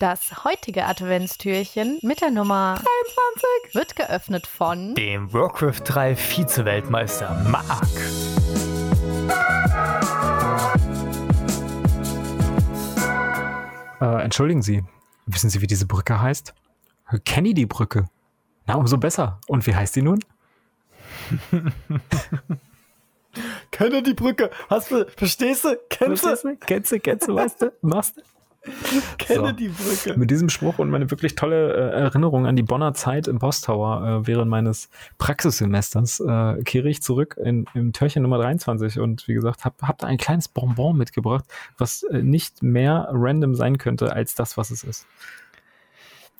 Das heutige Adventstürchen mit der Nummer 23 wird geöffnet von dem Warcraft 3 Vize-Weltmeister Mark. Äh, entschuldigen Sie, wissen Sie, wie diese Brücke heißt? Kennedy-Brücke. Na, umso besser. Und wie heißt die nun? Kennedy-Brücke. Hast du, verstehst du? Kennst du? Kennst du, kennst du, weißt du? Machst du? Kennedy-Brücke. So. Mit diesem Spruch und meine wirklich tolle äh, Erinnerung an die Bonner Zeit im Posttower äh, während meines Praxissemesters äh, kehre ich zurück in, im Türchen Nummer 23 und wie gesagt, habe hab da ein kleines Bonbon mitgebracht, was äh, nicht mehr random sein könnte als das, was es ist.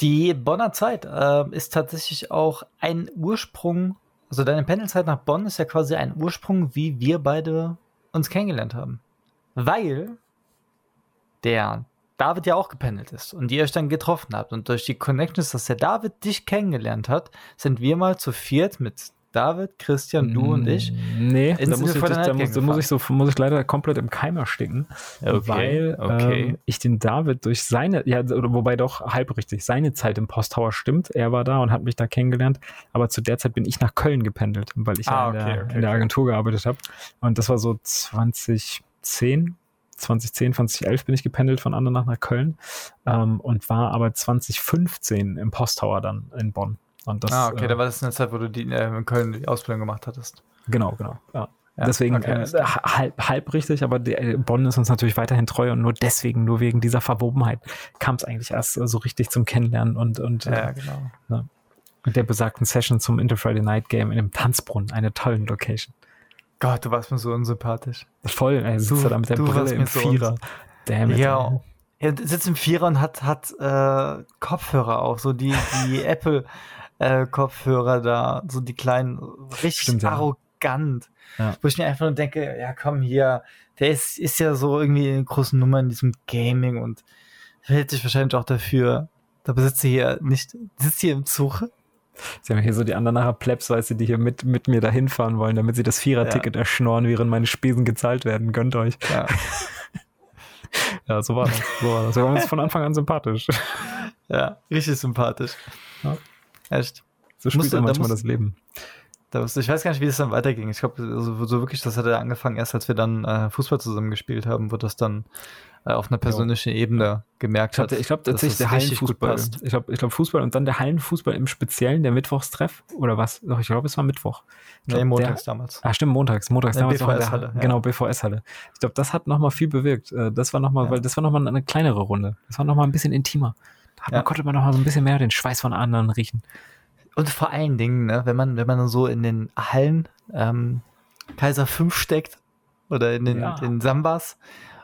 Die Bonner Zeit äh, ist tatsächlich auch ein Ursprung, also deine Pendelzeit nach Bonn ist ja quasi ein Ursprung, wie wir beide uns kennengelernt haben. Weil der David ja auch gependelt ist und ihr euch dann getroffen habt. Und durch die Connections, dass der David dich kennengelernt hat, sind wir mal zu viert mit David, Christian, du und ich. Nee, da muss ich, da, muss, muss, ich so, muss ich leider komplett im Keim ersticken, okay, weil okay. Ähm, ich den David durch seine, ja, wobei doch halb richtig, seine Zeit im Posttower stimmt. Er war da und hat mich da kennengelernt, aber zu der Zeit bin ich nach Köln gependelt, weil ich ah, ja in, okay, der, in der Agentur gearbeitet habe. Und das war so 2010, 2010, 2011 bin ich gependelt von Andernach nach Köln ähm, und war aber 2015 im Posttower dann in Bonn. Und das, ah, okay, äh, da war das eine Zeit, wo du die, äh, in Köln die Ausbildung gemacht hattest. Genau, genau. Ja. Ja, deswegen okay, äh, halb, halb richtig, aber die, äh, Bonn ist uns natürlich weiterhin treu und nur deswegen, nur wegen dieser Verwobenheit, kam es eigentlich erst äh, so richtig zum Kennenlernen und, und, ja, genau. ne, der besagten Session zum Inter Friday Night Game in dem Tanzbrunnen, eine tolle Location. Gott, du warst mir so unsympathisch. Voll, er sitzt da mit der Brille im Vierer. So Damn it. Ja, er sitzt im Vierer und hat, hat äh, Kopfhörer auch, so die, die Apple äh, Kopfhörer da, so die kleinen, richtig Stimmt, arrogant. Ja. Wo ich mir einfach nur denke, ja komm hier, der ist, ist ja so irgendwie eine große Nummer in diesem Gaming und hält sich wahrscheinlich auch dafür. Da besitzt sie hier nicht, sitzt hier im Zug Sie haben hier so die anderen nachher Plebs, weißt du, die hier mit, mit mir dahin fahren wollen, damit sie das Vierer-Ticket ja. erschnorren, während meine Spesen gezahlt werden. Gönnt euch. Ja, ja so war das. So war das. Wir waren uns von Anfang an sympathisch. Ja, richtig sympathisch. Ja. Echt. So spielt ja manchmal da das Leben. Da ich weiß gar nicht, wie es dann weiterging. Ich glaube, so, so, wirklich, das hat er angefangen, erst als wir dann äh, Fußball zusammen gespielt haben, wurde das dann äh, auf einer persönlichen ja. Ebene gemerkt hat. Ich glaube tatsächlich der Hallenfußball. Ich glaube, ich glaube Fußball und dann der Hallenfußball im Speziellen, der Mittwochstreff oder was? Doch, ich glaube, es war Mittwoch. Nee, montags der, damals. Ah, stimmt, montags. Montags damals BVS-Halle. Ja. Genau, BVS-Halle. Ich glaube, das hat nochmal viel bewirkt. Äh, das war nochmal, ja. weil das war nochmal eine kleinere Runde. Das war nochmal ein bisschen intimer. Da ja. konnte man nochmal so ein bisschen mehr den Schweiß von anderen riechen. Und vor allen Dingen, ne, wenn man, wenn man so in den Hallen ähm, Kaiser 5 steckt oder in den, ja. den Sambas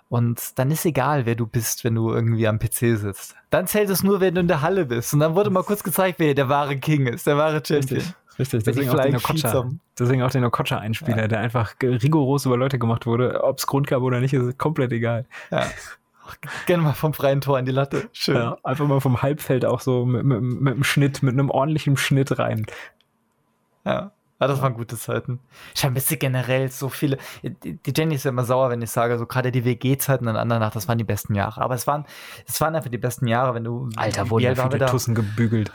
und dann ist egal, wer du bist, wenn du irgendwie am PC sitzt. Dann zählt es nur, wenn du in der Halle bist. Und dann wurde mal kurz gezeigt, wer der wahre King ist, der wahre Champion. Richtig. Richtig, deswegen auch, den Okocha, deswegen auch den Okocha-Einspieler, ja. der einfach rigoros über Leute gemacht wurde. Ob es Grund gab oder nicht, ist komplett egal. Ja. Gerne mal vom freien Tor in die Latte. Schön. Ja, einfach mal vom Halbfeld auch so mit, mit, mit einem Schnitt, mit einem ordentlichen Schnitt rein. Ja. Ja, das waren gute Zeiten. Ich vermisse generell so viele. Die Jenny ist ja immer sauer, wenn ich sage, so gerade die WG-Zeiten und anderen nach, das waren die besten Jahre. Aber es waren, es waren einfach die besten Jahre, wenn du. Alter, wurden ja viele Tussen gebügelt.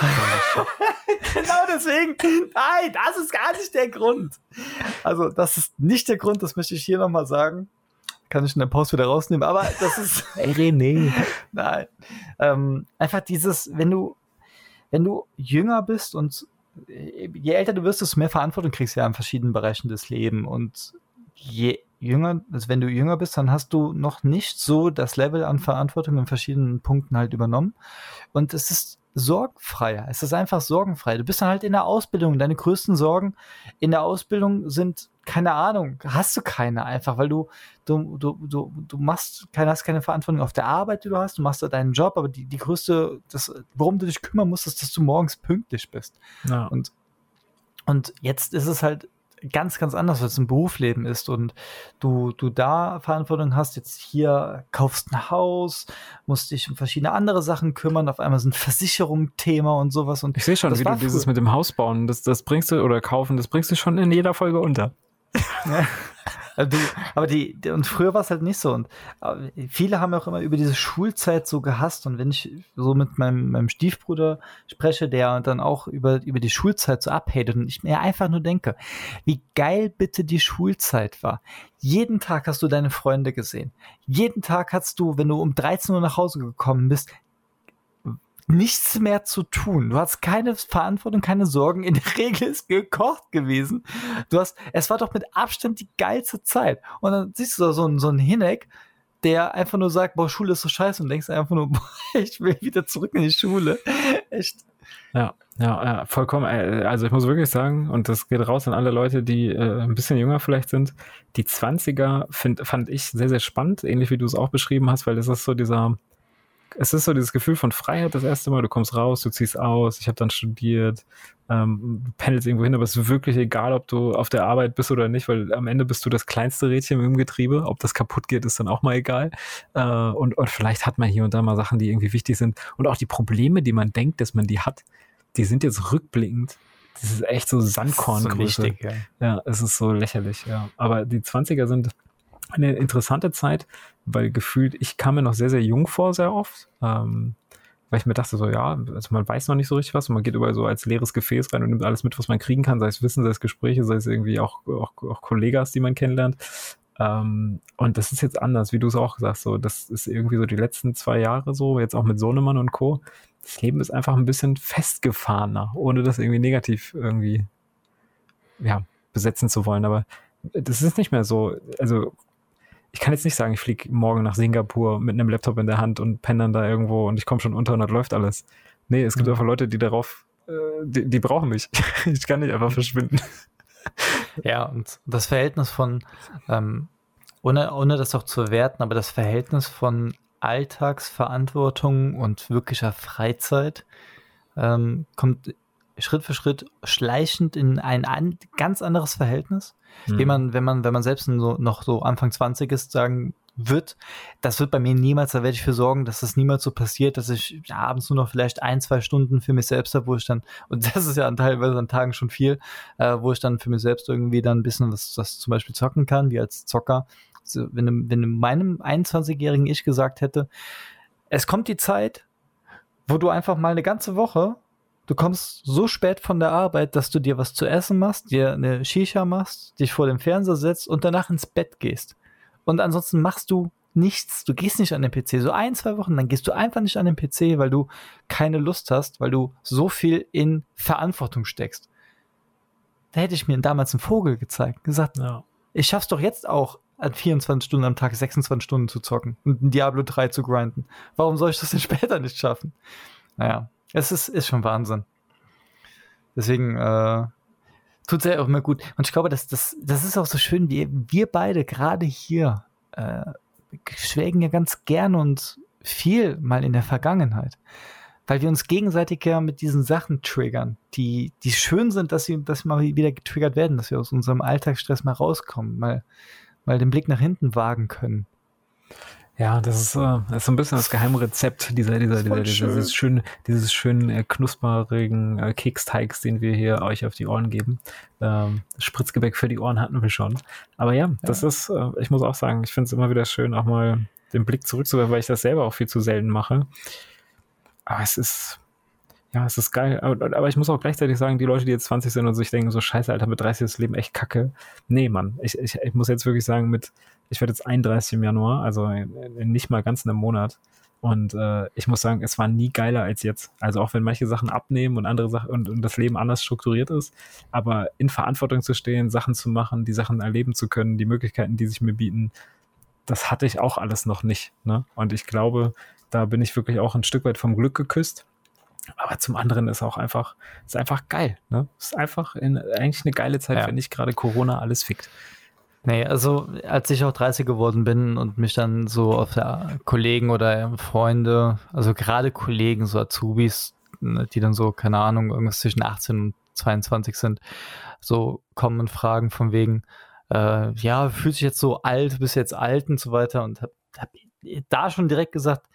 genau deswegen. Nein, das ist gar nicht der Grund. Also, das ist nicht der Grund, das möchte ich hier nochmal sagen. Kann ich in der Pause wieder rausnehmen, aber das ist. Ey, René. Nein. Ähm, einfach dieses, wenn du, wenn du jünger bist und je älter du wirst, desto mehr Verantwortung kriegst du ja in verschiedenen Bereichen des Lebens. Und je jünger, also wenn du jünger bist, dann hast du noch nicht so das Level an Verantwortung in verschiedenen Punkten halt übernommen. Und es ist sorgenfreier. Es ist einfach sorgenfrei. Du bist dann halt in der Ausbildung. Deine größten Sorgen in der Ausbildung sind, keine Ahnung, hast du keine einfach, weil du, du, du, du, du machst keine, hast keine Verantwortung auf der Arbeit, die du hast. Du machst da deinen Job, aber die, die größte, das, worum du dich kümmern musst, ist, dass du morgens pünktlich bist. Ja. Und, und jetzt ist es halt ganz, ganz anders, als ein Berufsleben ist und du, du da Verantwortung hast, jetzt hier kaufst ein Haus, musst dich um verschiedene andere Sachen kümmern, auf einmal sind Versicherungen Thema und sowas. Und ich sehe schon, wie du dieses mit dem Haus bauen, das, das bringst du oder kaufen, das bringst du schon in jeder Folge unter. Ja. du, aber die, und früher war es halt nicht so. Und viele haben auch immer über diese Schulzeit so gehasst. Und wenn ich so mit meinem, meinem Stiefbruder spreche, der dann auch über, über die Schulzeit so abhatet und ich mir einfach nur denke, wie geil bitte die Schulzeit war. Jeden Tag hast du deine Freunde gesehen. Jeden Tag hast du, wenn du um 13 Uhr nach Hause gekommen bist, nichts mehr zu tun. Du hast keine Verantwortung, keine Sorgen. In der Regel ist gekocht gewesen. Du hast, es war doch mit Abstand die geilste Zeit. Und dann siehst du da so, einen, so einen Hineck, der einfach nur sagt, boah, Schule ist so scheiße und denkst einfach nur, boah, ich will wieder zurück in die Schule. Echt. Ja, ja, ja, vollkommen. Äh, also ich muss wirklich sagen, und das geht raus an alle Leute, die äh, ein bisschen jünger vielleicht sind, die 20er find, fand ich sehr, sehr spannend, ähnlich wie du es auch beschrieben hast, weil das ist so dieser, es ist so dieses Gefühl von Freiheit das erste Mal, du kommst raus, du ziehst aus, ich habe dann studiert, ähm, du pendelst irgendwo hin, aber es ist wirklich egal, ob du auf der Arbeit bist oder nicht, weil am Ende bist du das kleinste Rädchen im Getriebe. Ob das kaputt geht, ist dann auch mal egal. Äh, und, und vielleicht hat man hier und da mal Sachen, die irgendwie wichtig sind. Und auch die Probleme, die man denkt, dass man die hat, die sind jetzt rückblickend das ist echt so Sandkorngröße. So ja. ja, es ist so lächerlich, ja. Aber die 20er sind eine interessante Zeit, weil gefühlt, ich kam mir noch sehr, sehr jung vor, sehr oft. Ähm, weil ich mir dachte, so, ja, also man weiß noch nicht so richtig was und man geht überall so als leeres Gefäß rein und nimmt alles mit, was man kriegen kann, sei es Wissen, sei es Gespräche, sei es irgendwie auch, auch, auch Kollegas, die man kennenlernt. Ähm, und das ist jetzt anders, wie du es auch sagst, so, das ist irgendwie so die letzten zwei Jahre so, jetzt auch mit Sohnemann und Co. Das Leben ist einfach ein bisschen festgefahrener, ohne das irgendwie negativ irgendwie, ja, besetzen zu wollen, aber das ist nicht mehr so, also ich kann jetzt nicht sagen, ich fliege morgen nach Singapur mit einem Laptop in der Hand und penne dann da irgendwo und ich komme schon unter und das läuft alles. Nee, es gibt mhm. einfach Leute, die darauf, äh, die, die brauchen mich. ich kann nicht einfach verschwinden. Ja, und das Verhältnis von, ähm, ohne, ohne das auch zu werten, aber das Verhältnis von Alltagsverantwortung und wirklicher Freizeit ähm, kommt Schritt für Schritt schleichend in ein an, ganz anderes Verhältnis. Mhm. Wie man, wenn man, wenn man selbst so, noch so Anfang 20 ist, sagen wird, das wird bei mir niemals, da werde ich für sorgen, dass das niemals so passiert, dass ich ja, abends nur noch vielleicht ein, zwei Stunden für mich selbst habe, wo ich dann, und das ist ja an teilweise an Tagen schon viel, äh, wo ich dann für mich selbst irgendwie dann ein bisschen was, was zum Beispiel zocken kann, wie als Zocker. Also, wenn, wenn meinem 21-jährigen Ich gesagt hätte, es kommt die Zeit, wo du einfach mal eine ganze Woche du kommst so spät von der Arbeit, dass du dir was zu essen machst, dir eine Shisha machst, dich vor dem Fernseher setzt und danach ins Bett gehst. Und ansonsten machst du nichts. Du gehst nicht an den PC. So ein, zwei Wochen, dann gehst du einfach nicht an den PC, weil du keine Lust hast, weil du so viel in Verantwortung steckst. Da hätte ich mir damals einen Vogel gezeigt, gesagt, ja. ich schaff's doch jetzt auch, an 24 Stunden am Tag 26 Stunden zu zocken und ein Diablo 3 zu grinden. Warum soll ich das denn später nicht schaffen? Naja, es ist, ist schon Wahnsinn. Deswegen äh, tut es ja auch immer gut. Und ich glaube, das, das, das ist auch so schön, wie wir beide gerade hier äh, schwelgen ja ganz gern und viel mal in der Vergangenheit. Weil wir uns gegenseitig ja mit diesen Sachen triggern, die, die schön sind, dass sie, dass sie mal wieder getriggert werden, dass wir aus unserem Alltagsstress mal rauskommen, mal, mal den Blick nach hinten wagen können. Ja, das ist, äh, das ist so ein bisschen das geheime Rezept dieser, dieser, dieser, dieser dieses schön, dieses schön äh, knusperigen äh, Keksteigs, den wir hier euch auf die Ohren geben. Ähm, Spritzgebäck für die Ohren hatten wir schon. Aber ja, das ja. ist, äh, ich muss auch sagen, ich finde es immer wieder schön, auch mal den Blick zurückzuwerfen, weil ich das selber auch viel zu selten mache. Aber es ist, ja, es ist geil. Aber, aber, ich muss auch gleichzeitig sagen, die Leute, die jetzt 20 sind und sich denken, so scheiße, Alter, mit 30 ist das Leben echt kacke. Nee, Mann. Ich, ich, ich muss jetzt wirklich sagen, mit, ich werde jetzt 31 im Januar, also nicht mal ganz in einem Monat. Und äh, ich muss sagen, es war nie geiler als jetzt. Also auch wenn manche Sachen abnehmen und andere Sachen und, und, das Leben anders strukturiert ist, aber in Verantwortung zu stehen, Sachen zu machen, die Sachen erleben zu können, die Möglichkeiten, die sich mir bieten, das hatte ich auch alles noch nicht. Ne? Und ich glaube, da bin ich wirklich auch ein Stück weit vom Glück geküsst. Aber zum anderen ist auch einfach, ist einfach geil. Ne? Ist einfach in, eigentlich eine geile Zeit, ja. wenn nicht gerade Corona alles fickt. Nee, also als ich auch 30 geworden bin und mich dann so auf der Kollegen oder Freunde, also gerade Kollegen, so Azubis, ne, die dann so, keine Ahnung, irgendwas zwischen 18 und 22 sind, so kommen und fragen von wegen, äh, ja, fühlst dich jetzt so alt, bist jetzt alt und so weiter und hab, hab da schon direkt gesagt,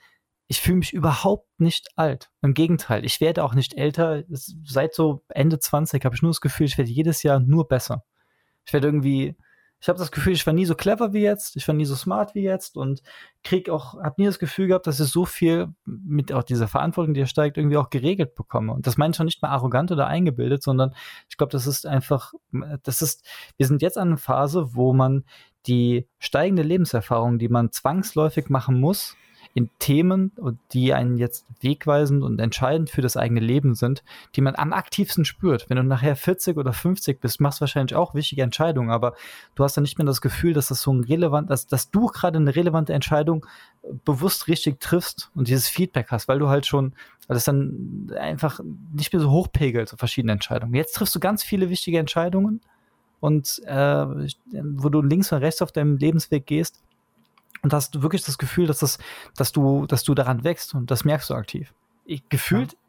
ich fühle mich überhaupt nicht alt. Im Gegenteil, ich werde auch nicht älter. Seit so Ende 20 habe ich nur das Gefühl, ich werde jedes Jahr nur besser. Ich werde irgendwie, Ich habe das Gefühl, ich war nie so clever wie jetzt, ich war nie so smart wie jetzt und krieg auch, habe nie das Gefühl gehabt, dass ich so viel mit auch dieser Verantwortung, die steigt, irgendwie auch geregelt bekomme. Und das meine ich schon nicht mal arrogant oder eingebildet, sondern ich glaube, das ist einfach, das ist, wir sind jetzt an einer Phase, wo man die steigende Lebenserfahrung, die man zwangsläufig machen muss, in Themen, die einen jetzt wegweisend und entscheidend für das eigene Leben sind, die man am aktivsten spürt. Wenn du nachher 40 oder 50 bist, machst du wahrscheinlich auch wichtige Entscheidungen, aber du hast dann nicht mehr das Gefühl, dass das so ein relevant, dass, dass du gerade eine relevante Entscheidung äh, bewusst richtig triffst und dieses Feedback hast, weil du halt schon, weil das dann einfach nicht mehr so hochpegelt, so verschiedene Entscheidungen. Jetzt triffst du ganz viele wichtige Entscheidungen und äh, wo du links und rechts auf deinem Lebensweg gehst und hast du wirklich das Gefühl, dass, das, dass, du, dass du daran wächst und das merkst du aktiv. Ich, gefühlt, ja.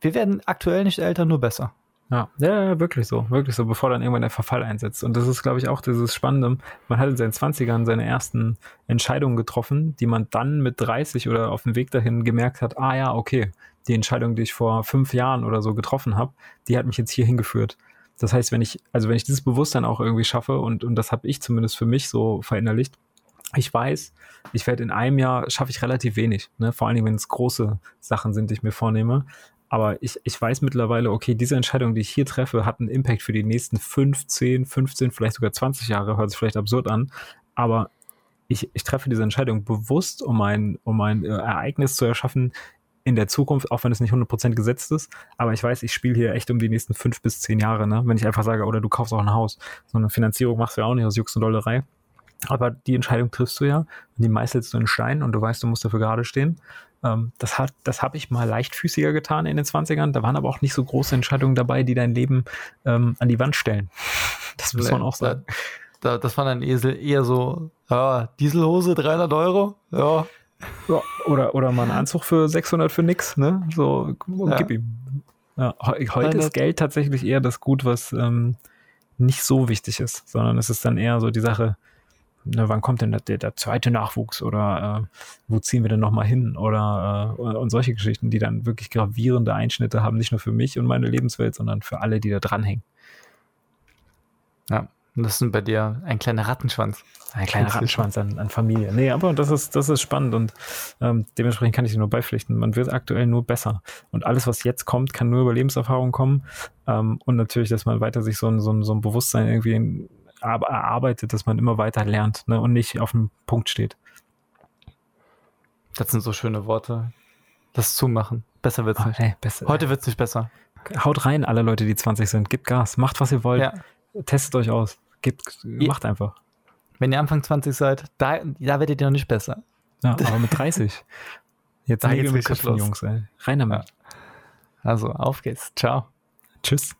wir werden aktuell nicht älter, nur besser. Ja, ja, wirklich so, wirklich so, bevor dann irgendwann der Verfall einsetzt. Und das ist, glaube ich, auch dieses Spannende. Man hat in seinen 20ern seine ersten Entscheidungen getroffen, die man dann mit 30 oder auf dem Weg dahin gemerkt hat, ah ja, okay, die Entscheidung, die ich vor fünf Jahren oder so getroffen habe, die hat mich jetzt hier hingeführt. Das heißt, wenn ich, also wenn ich dieses Bewusstsein auch irgendwie schaffe, und, und das habe ich zumindest für mich so verinnerlicht, ich weiß, ich werde in einem Jahr schaffe ich relativ wenig, ne? vor allem wenn es große Sachen sind, die ich mir vornehme. Aber ich, ich weiß mittlerweile, okay, diese Entscheidung, die ich hier treffe, hat einen Impact für die nächsten 15, 15, vielleicht sogar 20 Jahre, hört sich vielleicht absurd an. Aber ich, ich treffe diese Entscheidung bewusst, um ein, um ein äh, Ereignis zu erschaffen in der Zukunft, auch wenn es nicht 100% gesetzt ist. Aber ich weiß, ich spiele hier echt um die nächsten fünf bis zehn Jahre, ne? wenn ich einfach sage, oder du kaufst auch ein Haus. So eine Finanzierung machst du ja auch nicht aus Jux und Dollerei. Aber die Entscheidung triffst du ja und die meißelst du in Stein und du weißt, du musst dafür gerade stehen. Ähm, das hat, das habe ich mal leichtfüßiger getan in den 20ern. Da waren aber auch nicht so große Entscheidungen dabei, die dein Leben ähm, an die Wand stellen. Das muss man auch sagen. Da, das war dann eher so, ja, Dieselhose 300 Euro, ja. ja. oder, oder mal ein Anzug für 600 für nix, ne? So, ja. gib ihm. Ja, heute ist Geld tatsächlich eher das Gut, was ähm, nicht so wichtig ist, sondern es ist dann eher so die Sache, ne, wann kommt denn der, der, zweite Nachwuchs oder äh, wo ziehen wir denn nochmal hin oder äh, und solche Geschichten, die dann wirklich gravierende Einschnitte haben, nicht nur für mich und meine Lebenswelt, sondern für alle, die da dranhängen. Ja, das ist bei dir ein kleiner Rattenschwanz. Ein kleiner Rattenschwanz an, an, Familie. Nee, aber das ist, das ist spannend und ähm, dementsprechend kann ich dir nur beipflichten. Man wird aktuell nur besser. Und alles, was jetzt kommt, kann nur über Lebenserfahrung kommen. Ähm, und natürlich, dass man weiter sich so ein, so ein, so ein Bewusstsein irgendwie erarbeitet, dass man immer weiter lernt ne, und nicht auf dem Punkt steht. Das sind so schöne Worte. Das zumachen. Besser wird's oh, nicht. Ey, besser, Heute wird's nicht besser. Haut rein, alle Leute, die 20 sind. Gebt Gas. Macht, was ihr wollt. Ja. Testet euch aus. Gebt, macht einfach. Wenn ihr Anfang 20 seid, da, da werdet ihr noch nicht besser. Ja, aber mit 30. Jetzt da geht's Köpfen, Jungs, ey. Rein damit. Ja. Also, auf geht's. Ciao. Tschüss.